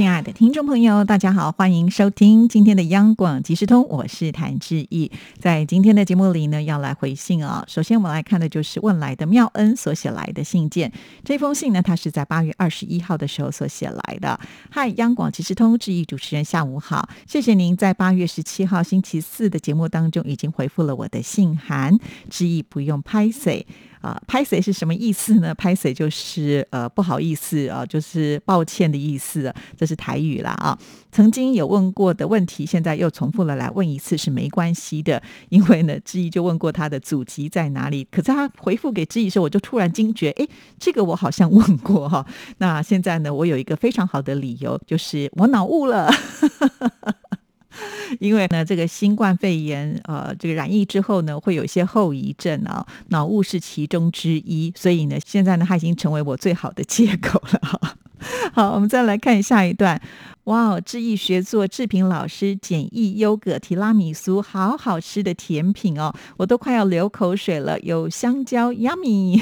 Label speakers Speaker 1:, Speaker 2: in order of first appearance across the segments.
Speaker 1: 亲爱的听众朋友，大家好，欢迎收听今天的央广即时通，我是谭志毅。在今天的节目里呢，要来回信啊。首先，我们来看的就是问来的妙恩所写来的信件。这封信呢，他是在八月二十一号的时候所写来的。嗨，央广即时通，志毅主持人，下午好，谢谢您在八月十七号星期四的节目当中已经回复了我的信函，志毅不用拍 C。啊，拍谁是什么意思呢？拍谁就是呃不好意思啊，就是抱歉的意思，这是台语啦啊。曾经有问过的问题，现在又重复了来问一次是没关系的，因为呢，志毅就问过他的祖籍在哪里，可是他回复给志毅时候，我就突然惊觉，哎，这个我好像问过哈。那现在呢，我有一个非常好的理由，就是我脑雾了。因为呢，这个新冠肺炎，呃，这个染疫之后呢，会有一些后遗症啊，脑雾是其中之一，所以呢，现在呢，它已经成为我最好的 借口了。好，我们再来看下一段。哇哦！志毅学做志平老师简易优格提拉米苏，好好吃的甜品哦，我都快要流口水了。有香蕉，yummy。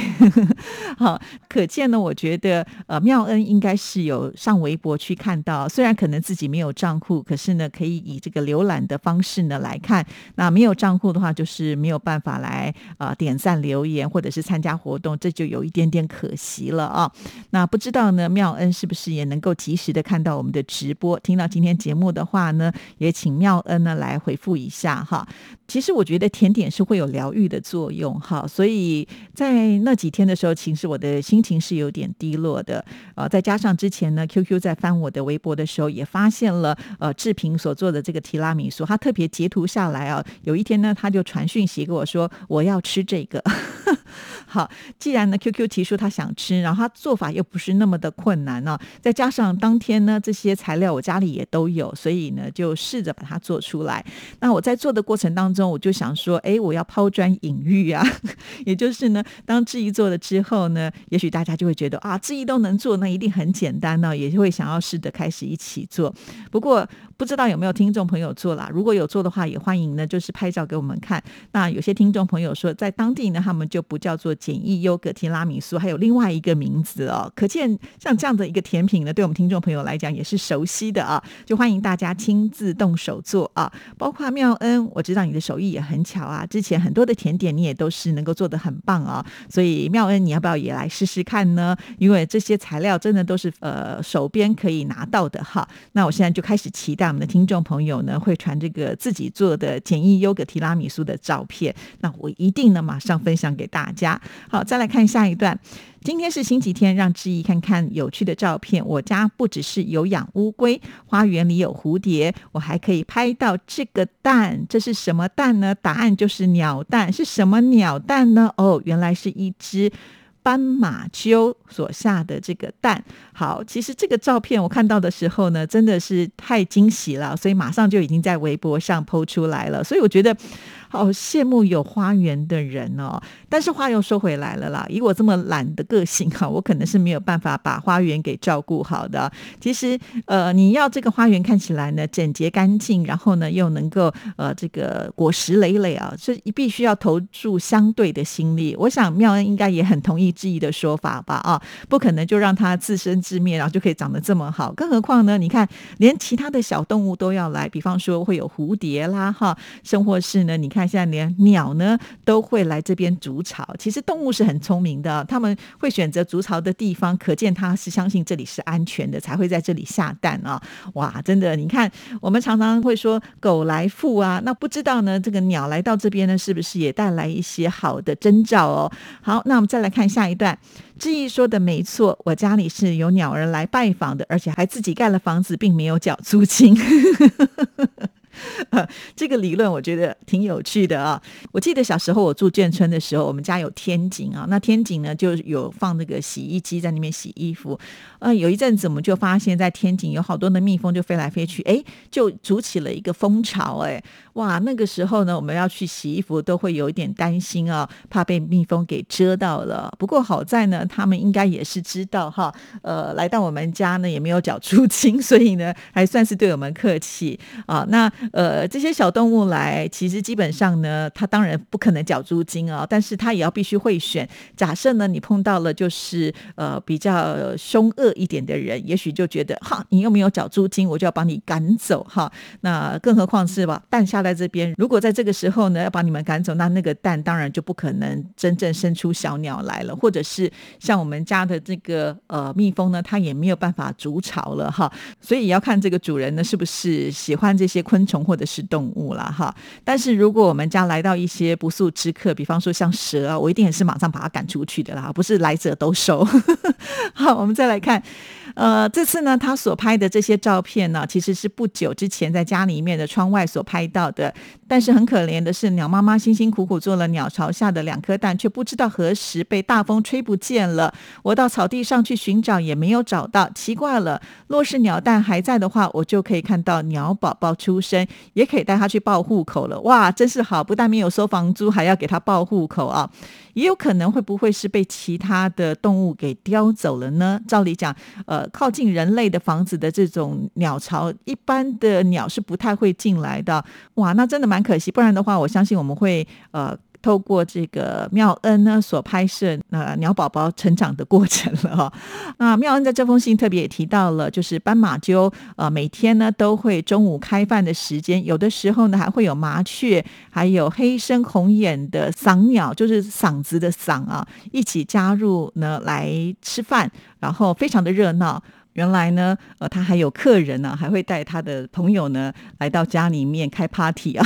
Speaker 1: 好，可见呢，我觉得呃，妙恩应该是有上微博去看到，虽然可能自己没有账户，可是呢，可以以这个浏览的方式呢来看。那没有账户的话，就是没有办法来呃点赞留言或者是参加活动，这就有一点点可惜了啊。那不知道呢，妙恩是不是也能够及时的看到我们的直？播听到今天节目的话呢，也请妙恩呢来回复一下哈。其实我觉得甜点是会有疗愈的作用哈，所以在那几天的时候，其实我的心情是有点低落的呃，再加上之前呢，QQ 在翻我的微博的时候，也发现了呃志平所做的这个提拉米苏，他特别截图下来啊。有一天呢，他就传讯息给我说，我要吃这个。好，既然呢 QQ 提出他想吃，然后他做法又不是那么的困难呢，再加上当天呢这些材料我家里也都有，所以呢就试着把它做出来。那我在做的过程当中，我就想说，哎，我要抛砖引玉啊，也就是呢，当质疑做了之后呢，也许大家就会觉得啊，质疑都能做，那一定很简单呢，也会想要试着开始一起做。不过不知道有没有听众朋友做了，如果有做的话，也欢迎呢，就是拍照给我们看。那有些听众朋友说，在当地呢，他们就不叫做。简易优格提拉米苏还有另外一个名字哦，可见像这样的一个甜品呢，对我们听众朋友来讲也是熟悉的啊，就欢迎大家亲自动手做啊。包括妙恩，我知道你的手艺也很巧啊，之前很多的甜点你也都是能够做的很棒啊，所以妙恩你要不要也来试试看呢？因为这些材料真的都是呃手边可以拿到的哈。那我现在就开始期待我们的听众朋友呢会传这个自己做的简易优格提拉米苏的照片，那我一定呢马上分享给大家。大家好，再来看下一段。今天是星期天，让志毅看看有趣的照片。我家不只是有养乌龟，花园里有蝴蝶，我还可以拍到这个蛋。这是什么蛋呢？答案就是鸟蛋。是什么鸟蛋呢？哦，原来是一只。斑马鸠所下的这个蛋，好，其实这个照片我看到的时候呢，真的是太惊喜了，所以马上就已经在微博上抛出来了。所以我觉得好羡慕有花园的人哦。但是话又说回来了啦，以我这么懒的个性哈，我可能是没有办法把花园给照顾好的。其实呃，你要这个花园看起来呢整洁干净，然后呢又能够呃这个果实累累啊，这必须要投注相对的心力。我想妙恩应该也很同意。质疑的说法吧，啊，不可能就让它自生自灭，然后就可以长得这么好。更何况呢？你看，连其他的小动物都要来，比方说会有蝴蝶啦，哈，甚或是呢，你看看现在连鸟呢都会来这边筑巢。其实动物是很聪明的，他们会选择筑巢的地方，可见它是相信这里是安全的，才会在这里下蛋啊！哇，真的，你看，我们常常会说狗来富啊，那不知道呢，这个鸟来到这边呢，是不是也带来一些好的征兆哦？好，那我们再来看下。一段，志毅说的没错，我家里是有鸟儿来拜访的，而且还自己盖了房子，并没有缴租金。这个理论我觉得挺有趣的啊。我记得小时候我住眷村的时候，我们家有天井啊，那天井呢就有放那个洗衣机在那边洗衣服。呃，有一阵子我们就发现，在天井有好多的蜜蜂就飞来飞去，哎，就筑起了一个蜂巢，哎，哇，那个时候呢，我们要去洗衣服都会有一点担心啊，怕被蜜蜂给蛰到了。不过好在呢，他们应该也是知道哈，呃，来到我们家呢也没有缴租金，所以呢还算是对我们客气啊。那呃这些小动物来，其实基本上呢，它当然不可能缴租金啊，但是它也要必须会选。假设呢你碰到了就是呃比较凶恶。一点的人，也许就觉得哈，你又没有缴租金，我就要把你赶走哈。那更何况是吧，蛋下在这边，如果在这个时候呢，要把你们赶走，那那个蛋当然就不可能真正生出小鸟来了，或者是像我们家的这个呃蜜蜂呢，它也没有办法筑巢了哈。所以也要看这个主人呢是不是喜欢这些昆虫或者是动物了哈。但是如果我们家来到一些不速之客，比方说像蛇啊，我一定也是马上把它赶出去的啦，不是来者都收。好，我们再来看。呃，这次呢，他所拍的这些照片呢，其实是不久之前在家里面的窗外所拍到的。但是很可怜的是，鸟妈妈辛辛苦苦做了鸟巢下的两颗蛋，却不知道何时被大风吹不见了。我到草地上去寻找，也没有找到。奇怪了，若是鸟蛋还在的话，我就可以看到鸟宝宝出生，也可以带他去报户口了。哇，真是好！不但没有收房租，还要给他报户口啊！也有可能会不会是被其他的动物给叼走了呢？照理讲，呃，靠近人类的房子的这种鸟巢，一般的鸟是不太会进来的。哇，那真的蛮可惜。不然的话，我相信我们会呃。透过这个妙恩呢所拍摄那鸟宝宝成长的过程了哈。那妙恩在这封信特别也提到了，就是斑马鸠呃每天呢都会中午开饭的时间，有的时候呢还会有麻雀，还有黑身红眼的嗓鸟，就是嗓子的嗓啊，一起加入呢来吃饭，然后非常的热闹。原来呢，呃，他还有客人呢，还会带他的朋友呢来到家里面开 party 啊。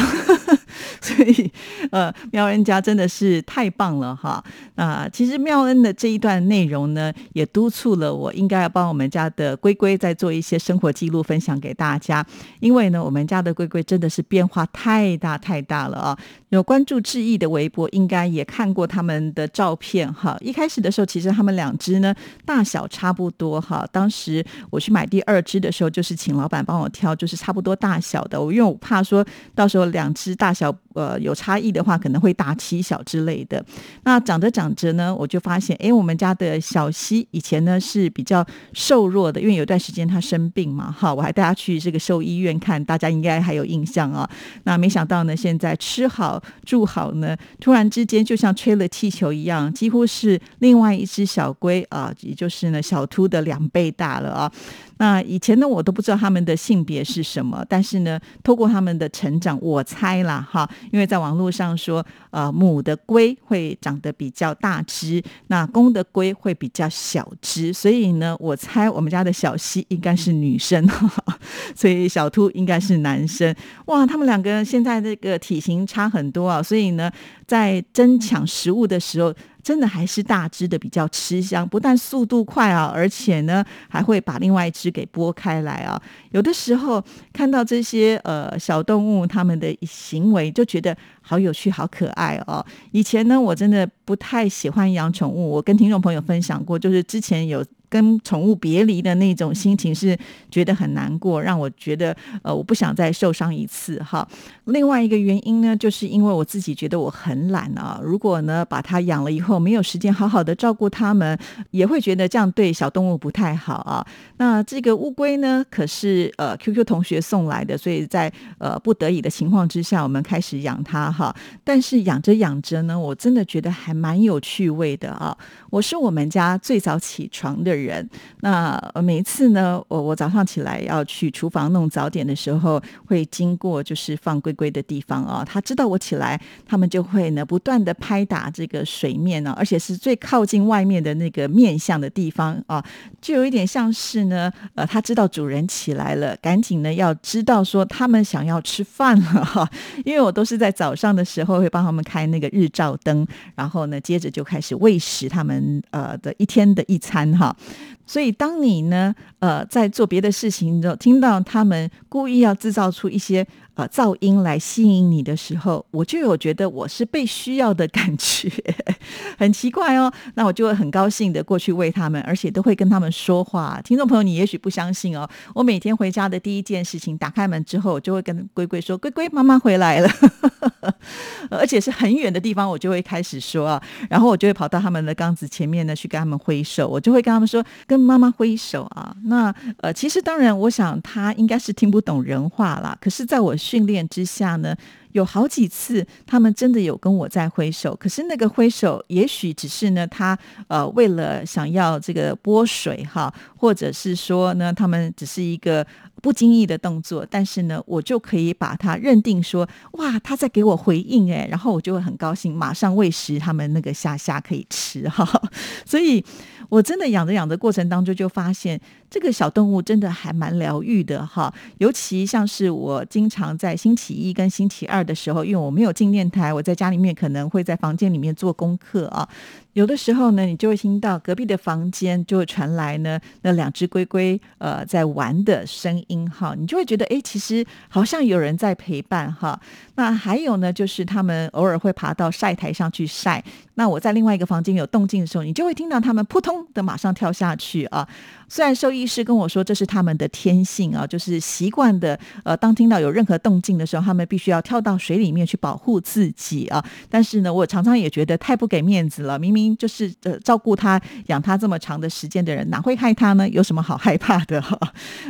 Speaker 1: 所以，呃，妙恩家真的是太棒了哈！那其实妙恩的这一段内容呢，也督促了我应该要帮我们家的龟龟再做一些生活记录分享给大家。因为呢，我们家的龟龟真的是变化太大太大了啊！有关注志毅的微博，应该也看过他们的照片哈。一开始的时候，其实他们两只呢大小差不多哈。当时我去买第二只的时候，就是请老板帮我挑，就是差不多大小的。我因为我怕说到时候两只大小。呃，有差异的话，可能会大欺小之类的。那长着长着呢，我就发现，哎，我们家的小西以前呢是比较瘦弱的，因为有段时间他生病嘛，哈，我还带他去这个兽医院看，大家应该还有印象啊。那没想到呢，现在吃好住好呢，突然之间就像吹了气球一样，几乎是另外一只小龟啊，也就是呢小秃的两倍大了啊。那以前呢，我都不知道他们的性别是什么，但是呢，透过他们的成长，我猜啦哈，因为在网络上说，呃，母的龟会长得比较大只，那公的龟会比较小只，所以呢，我猜我们家的小西应该是女生，所以小兔应该是男生。哇，他们两个现在这个体型差很多啊，所以呢，在争抢食物的时候。真的还是大只的比较吃香，不但速度快啊，而且呢还会把另外一只给拨开来啊。有的时候看到这些呃小动物它们的行为，就觉得好有趣、好可爱哦。以前呢，我真的不太喜欢养宠物，我跟听众朋友分享过，就是之前有。跟宠物别离的那种心情是觉得很难过，让我觉得呃我不想再受伤一次哈。另外一个原因呢，就是因为我自己觉得我很懒啊。如果呢把它养了以后没有时间好好的照顾它们，也会觉得这样对小动物不太好啊。那这个乌龟呢，可是呃 QQ 同学送来的，所以在呃不得已的情况之下，我们开始养它哈。但是养着养着呢，我真的觉得还蛮有趣味的啊。我是我们家最早起床的人。人，那每一次呢，我我早上起来要去厨房弄早点的时候，会经过就是放龟龟的地方啊。他知道我起来，他们就会呢不断的拍打这个水面呢，而且是最靠近外面的那个面向的地方啊，就有一点像是呢，呃，他知道主人起来了，赶紧呢要知道说他们想要吃饭了哈。因为我都是在早上的时候会帮他们开那个日照灯，然后呢接着就开始喂食他们呃的一天的一餐哈。所以，当你呢，呃，在做别的事情的时候，听到他们故意要制造出一些呃噪音来吸引你的时候，我就有觉得我是被需要的感觉，很奇怪哦。那我就会很高兴的过去喂他们，而且都会跟他们说话。听众朋友，你也许不相信哦，我每天回家的第一件事情，打开门之后，我就会跟龟龟说：“龟龟，妈妈回来了。” 而且是很远的地方，我就会开始说啊，然后我就会跑到他们的缸子前面呢，去跟他们挥手，我就会跟他们说：“跟妈妈挥手啊。”那呃，其实当然，我想他应该是听不懂人话啦。可是在我训练之下呢。有好几次，他们真的有跟我在挥手，可是那个挥手也许只是呢，他呃为了想要这个拨水哈，或者是说呢，他们只是一个不经意的动作，但是呢，我就可以把它认定说，哇，他在给我回应哎，然后我就会很高兴，马上喂食他们那个虾虾可以吃哈，所以我真的养着养着过程当中就发现。这个小动物真的还蛮疗愈的哈，尤其像是我经常在星期一跟星期二的时候，因为我没有进电台，我在家里面可能会在房间里面做功课啊。有的时候呢，你就会听到隔壁的房间就会传来呢那两只龟龟呃在玩的声音哈，你就会觉得哎，其实好像有人在陪伴哈。那还有呢，就是他们偶尔会爬到晒台上去晒。那我在另外一个房间有动静的时候，你就会听到他们扑通的马上跳下去啊。虽然兽医师跟我说这是他们的天性啊，就是习惯的呃，当听到有任何动静的时候，他们必须要跳到水里面去保护自己啊。但是呢，我常常也觉得太不给面子了，明明。就是呃，照顾他、养他这么长的时间的人，哪会害他呢？有什么好害怕的？哈，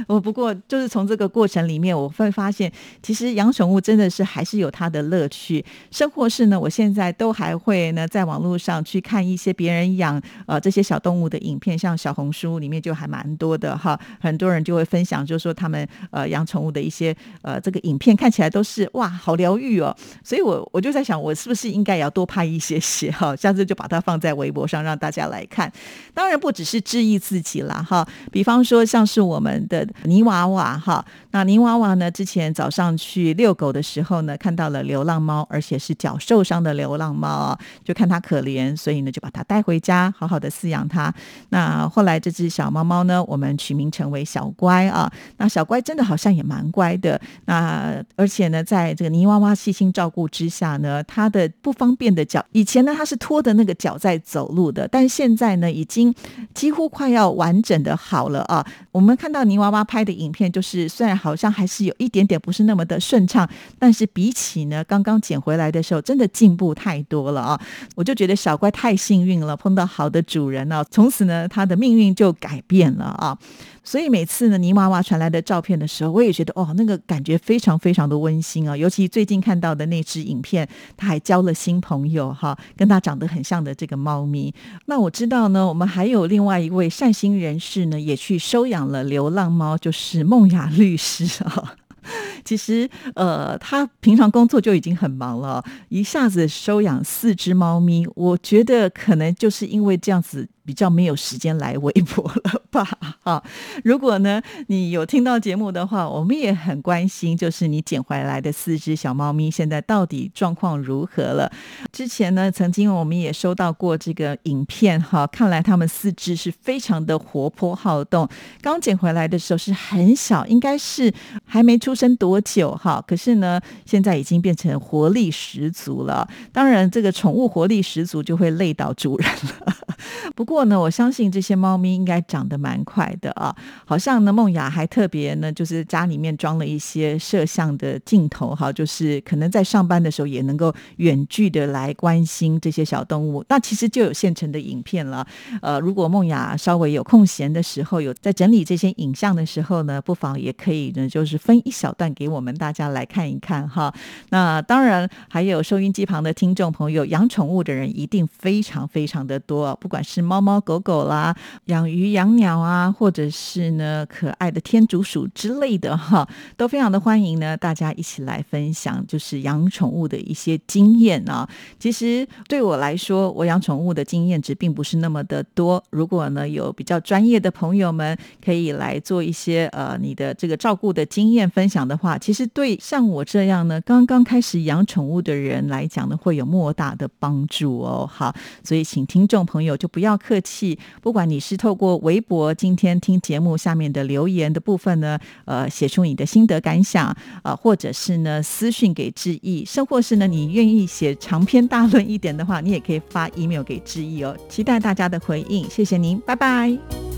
Speaker 1: 我不过就是从这个过程里面，我会发现，其实养宠物真的是还是有它的乐趣。生活是呢，我现在都还会呢，在网网络上去看一些别人养呃这些小动物的影片，像小红书里面就还蛮多的哈，很多人就会分享，就是说他们呃养宠物的一些呃这个影片，看起来都是哇，好疗愈哦。所以我我就在想，我是不是应该也要多拍一些些哈，下次就把它放。在微博上让大家来看，当然不只是质疑自己了哈。比方说像是我们的泥娃娃哈，那泥娃娃呢，之前早上去遛狗的时候呢，看到了流浪猫，而且是脚受伤的流浪猫啊，就看它可怜，所以呢就把它带回家，好好的饲养它。那后来这只小猫猫呢，我们取名成为小乖啊。那小乖真的好像也蛮乖的。那而且呢，在这个泥娃娃细心照顾之下呢，它的不方便的脚，以前呢它是拖的那个脚。在走路的，但现在呢，已经几乎快要完整的好了啊！我们看到泥娃娃拍的影片，就是虽然好像还是有一点点不是那么的顺畅，但是比起呢刚刚捡回来的时候，真的进步太多了啊！我就觉得小乖太幸运了，碰到好的主人呢，从此呢，他的命运就改变了啊！所以每次呢，泥娃娃传来的照片的时候，我也觉得哦，那个感觉非常非常的温馨啊！尤其最近看到的那只影片，他还交了新朋友哈，跟他长得很像的这个猫咪。那我知道呢，我们还有另外一位善心人士呢，也去收养了流浪猫，就是梦雅律师啊。其实，呃，他平常工作就已经很忙了，一下子收养四只猫咪，我觉得可能就是因为这样子。比较没有时间来微博了吧？啊，如果呢你有听到节目的话，我们也很关心，就是你捡回来的四只小猫咪现在到底状况如何了？之前呢，曾经我们也收到过这个影片，哈，看来他们四只是非常的活泼好动。刚捡回来的时候是很小，应该是还没出生多久，哈，可是呢，现在已经变成活力十足了。当然，这个宠物活力十足就会累到主人了。不过过呢，我相信这些猫咪应该长得蛮快的啊。好像呢，梦雅还特别呢，就是家里面装了一些摄像的镜头，哈，就是可能在上班的时候也能够远距的来关心这些小动物。那其实就有现成的影片了。呃，如果梦雅稍微有空闲的时候，有在整理这些影像的时候呢，不妨也可以呢，就是分一小段给我们大家来看一看哈。那当然，还有收音机旁的听众朋友，养宠物的人一定非常非常的多，不管是猫猫狗狗啦，养鱼养鸟啊，或者是呢可爱的天竺鼠之类的哈，都非常的欢迎呢。大家一起来分享，就是养宠物的一些经验啊。其实对我来说，我养宠物的经验值并不是那么的多。如果呢有比较专业的朋友们可以来做一些呃你的这个照顾的经验分享的话，其实对像我这样呢刚刚开始养宠物的人来讲呢，会有莫大的帮助哦。好，所以请听众朋友。就不要客气。不管你是透过微博今天听节目下面的留言的部分呢，呃，写出你的心得感想，呃，或者是呢私讯给志毅，甚或是呢你愿意写长篇大论一点的话，你也可以发 email 给志毅哦。期待大家的回应，谢谢您，拜拜。